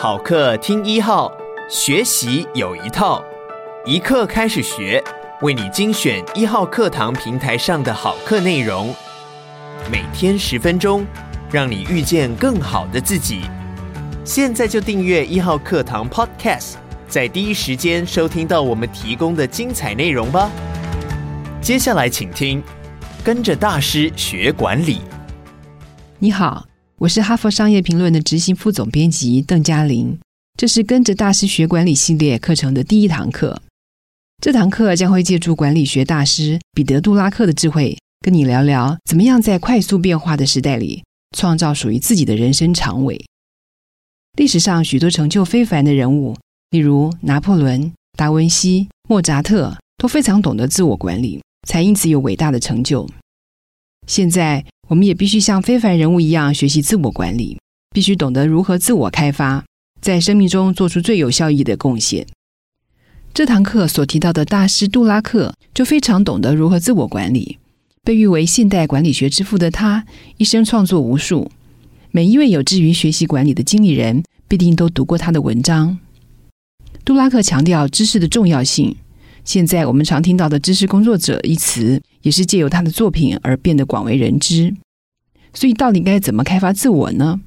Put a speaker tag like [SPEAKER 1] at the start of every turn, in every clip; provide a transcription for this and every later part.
[SPEAKER 1] 好课听一号，学习有一套，一课开始学，为你精选一号课堂平台上的好课内容，每天十分钟，让你遇见更好的自己。现在就订阅一号课堂 Podcast，在第一时间收听到我们提供的精彩内容吧。接下来请听，跟着大师学管理。
[SPEAKER 2] 你好。我是哈佛商业评论的执行副总编辑邓嘉玲，这是跟着大师学管理系列课程的第一堂课。这堂课将会借助管理学大师彼得·杜拉克的智慧，跟你聊聊怎么样在快速变化的时代里，创造属于自己的人生长尾。历史上许多成就非凡的人物，例如拿破仑、达文西、莫扎特，都非常懂得自我管理，才因此有伟大的成就。现在，我们也必须像非凡人物一样学习自我管理，必须懂得如何自我开发，在生命中做出最有效益的贡献。这堂课所提到的大师杜拉克就非常懂得如何自我管理，被誉为现代管理学之父的他，一生创作无数。每一位有志于学习管理的经理人，必定都读过他的文章。杜拉克强调知识的重要性。现在我们常听到的“知识工作者”一词，也是借由他的作品而变得广为人知。所以，到底该怎么开发自我呢？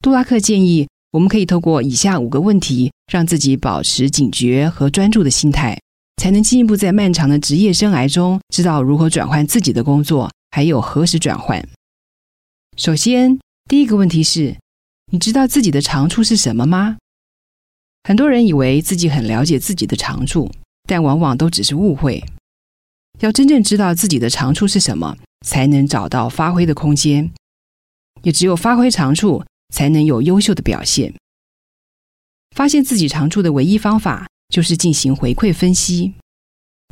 [SPEAKER 2] 杜拉克建议，我们可以透过以下五个问题，让自己保持警觉和专注的心态，才能进一步在漫长的职业生涯中，知道如何转换自己的工作，还有何时转换。首先，第一个问题是：你知道自己的长处是什么吗？很多人以为自己很了解自己的长处。但往往都只是误会。要真正知道自己的长处是什么，才能找到发挥的空间。也只有发挥长处，才能有优秀的表现。发现自己长处的唯一方法，就是进行回馈分析。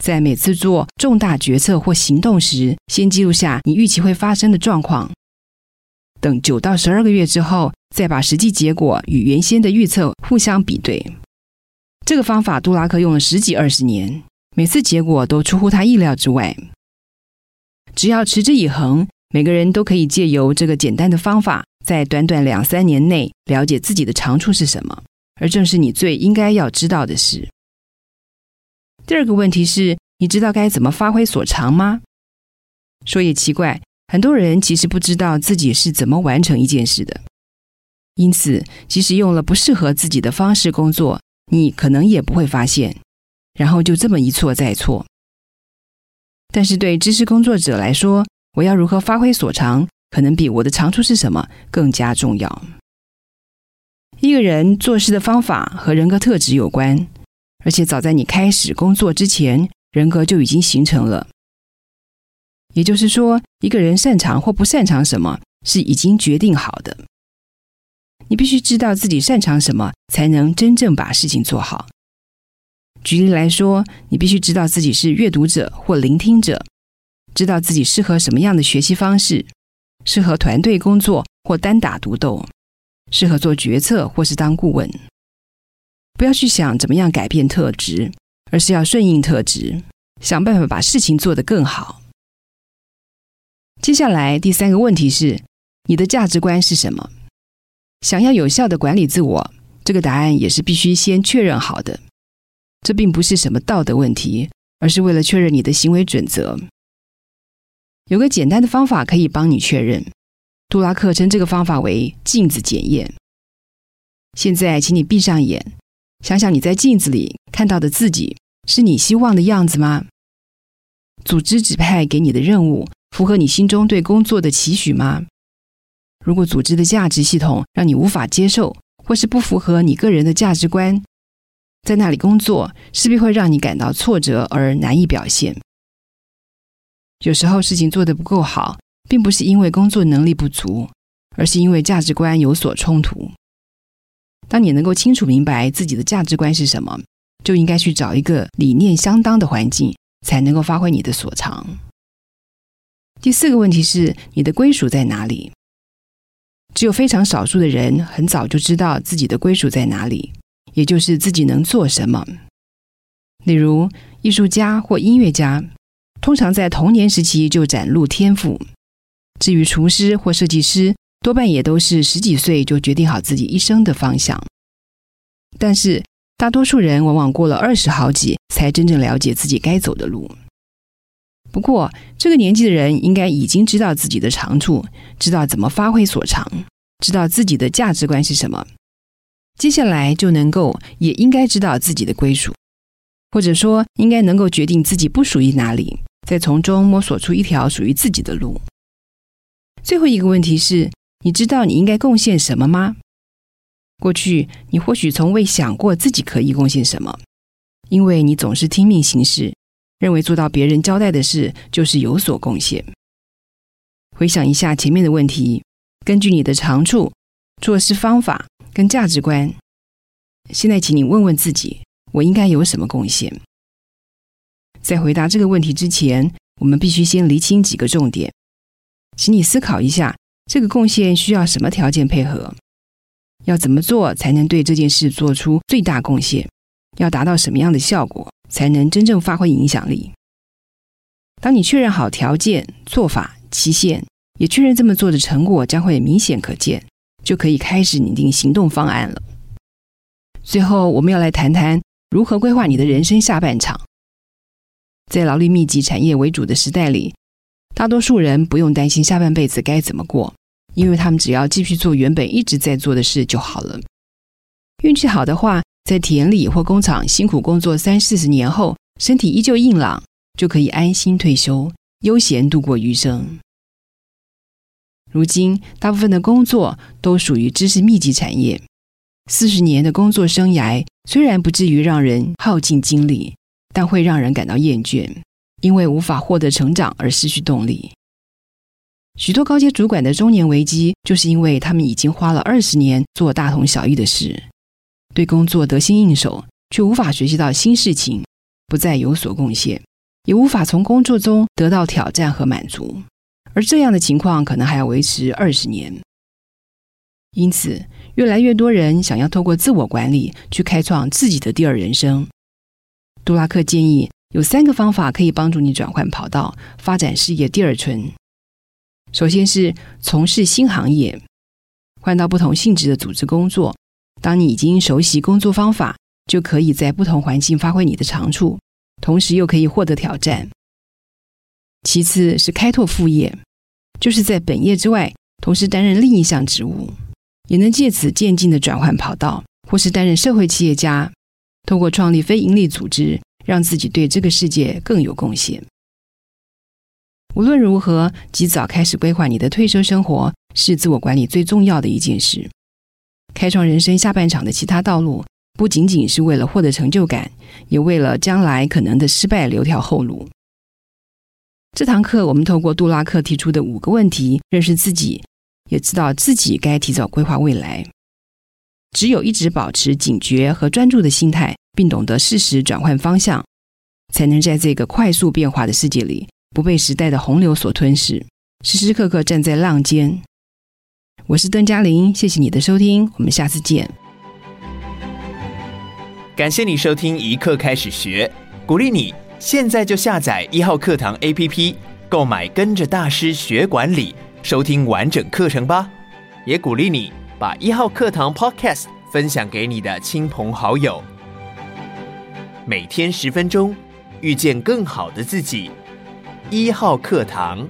[SPEAKER 2] 在每次做重大决策或行动时，先记录下你预期会发生的状况。等九到十二个月之后，再把实际结果与原先的预测互相比对。这个方法，杜拉克用了十几二十年，每次结果都出乎他意料之外。只要持之以恒，每个人都可以借由这个简单的方法，在短短两三年内了解自己的长处是什么，而正是你最应该要知道的事。第二个问题是，你知道该怎么发挥所长吗？说也奇怪，很多人其实不知道自己是怎么完成一件事的，因此，即使用了不适合自己的方式工作。你可能也不会发现，然后就这么一错再错。但是对知识工作者来说，我要如何发挥所长，可能比我的长处是什么更加重要。一个人做事的方法和人格特质有关，而且早在你开始工作之前，人格就已经形成了。也就是说，一个人擅长或不擅长什么，是已经决定好的。你必须知道自己擅长什么，才能真正把事情做好。举例来说，你必须知道自己是阅读者或聆听者，知道自己适合什么样的学习方式，适合团队工作或单打独斗，适合做决策或是当顾问。不要去想怎么样改变特质，而是要顺应特质，想办法把事情做得更好。接下来第三个问题是，你的价值观是什么？想要有效的管理自我，这个答案也是必须先确认好的。这并不是什么道德问题，而是为了确认你的行为准则。有个简单的方法可以帮你确认。杜拉克称这个方法为镜子检验。现在，请你闭上眼，想想你在镜子里看到的自己，是你希望的样子吗？组织指派给你的任务，符合你心中对工作的期许吗？如果组织的价值系统让你无法接受，或是不符合你个人的价值观，在那里工作势必会让你感到挫折而难以表现。有时候事情做得不够好，并不是因为工作能力不足，而是因为价值观有所冲突。当你能够清楚明白自己的价值观是什么，就应该去找一个理念相当的环境，才能够发挥你的所长。第四个问题是，你的归属在哪里？只有非常少数的人很早就知道自己的归属在哪里，也就是自己能做什么。例如，艺术家或音乐家，通常在童年时期就展露天赋；至于厨师或设计师，多半也都是十几岁就决定好自己一生的方向。但是大多数人往往过了二十好几，才真正了解自己该走的路。不过，这个年纪的人应该已经知道自己的长处，知道怎么发挥所长，知道自己的价值观是什么。接下来就能够，也应该知道自己的归属，或者说，应该能够决定自己不属于哪里，再从中摸索出一条属于自己的路。最后一个问题是，你知道你应该贡献什么吗？过去你或许从未想过自己可以贡献什么，因为你总是听命行事。认为做到别人交代的事就是有所贡献。回想一下前面的问题，根据你的长处、做事方法跟价值观，现在请你问问自己：我应该有什么贡献？在回答这个问题之前，我们必须先厘清几个重点。请你思考一下，这个贡献需要什么条件配合？要怎么做才能对这件事做出最大贡献？要达到什么样的效果？才能真正发挥影响力。当你确认好条件、做法、期限，也确认这么做的成果将会明显可见，就可以开始拟定行动方案了。最后，我们要来谈谈如何规划你的人生下半场。在劳力密集产业为主的时代里，大多数人不用担心下半辈子该怎么过，因为他们只要继续做原本一直在做的事就好了。运气好的话，在田里或工厂辛苦工作三四十年后，身体依旧硬朗，就可以安心退休，悠闲度过余生。如今，大部分的工作都属于知识密集产业，四十年的工作生涯虽然不至于让人耗尽精力，但会让人感到厌倦，因为无法获得成长而失去动力。许多高阶主管的中年危机，就是因为他们已经花了二十年做大同小异的事。对工作得心应手，却无法学习到新事情，不再有所贡献，也无法从工作中得到挑战和满足，而这样的情况可能还要维持二十年。因此，越来越多人想要透过自我管理去开创自己的第二人生。杜拉克建议有三个方法可以帮助你转换跑道，发展事业第二春。首先是从事新行业，换到不同性质的组织工作。当你已经熟悉工作方法，就可以在不同环境发挥你的长处，同时又可以获得挑战。其次是开拓副业，就是在本业之外，同时担任另一项职务，也能借此渐进的转换跑道，或是担任社会企业家，通过创立非营利组织，让自己对这个世界更有贡献。无论如何，及早开始规划你的退休生活，是自我管理最重要的一件事。开创人生下半场的其他道路，不仅仅是为了获得成就感，也为了将来可能的失败留条后路。这堂课，我们透过杜拉克提出的五个问题，认识自己，也知道自己该提早规划未来。只有一直保持警觉和专注的心态，并懂得适时转换方向，才能在这个快速变化的世界里，不被时代的洪流所吞噬，时时刻刻站在浪尖。我是邓嘉玲，谢谢你的收听，我们下次见。
[SPEAKER 1] 感谢你收听一课开始学，鼓励你现在就下载一号课堂 APP，购买跟着大师学管理，收听完整课程吧。也鼓励你把一号课堂 Podcast 分享给你的亲朋好友。每天十分钟，遇见更好的自己。一号课堂。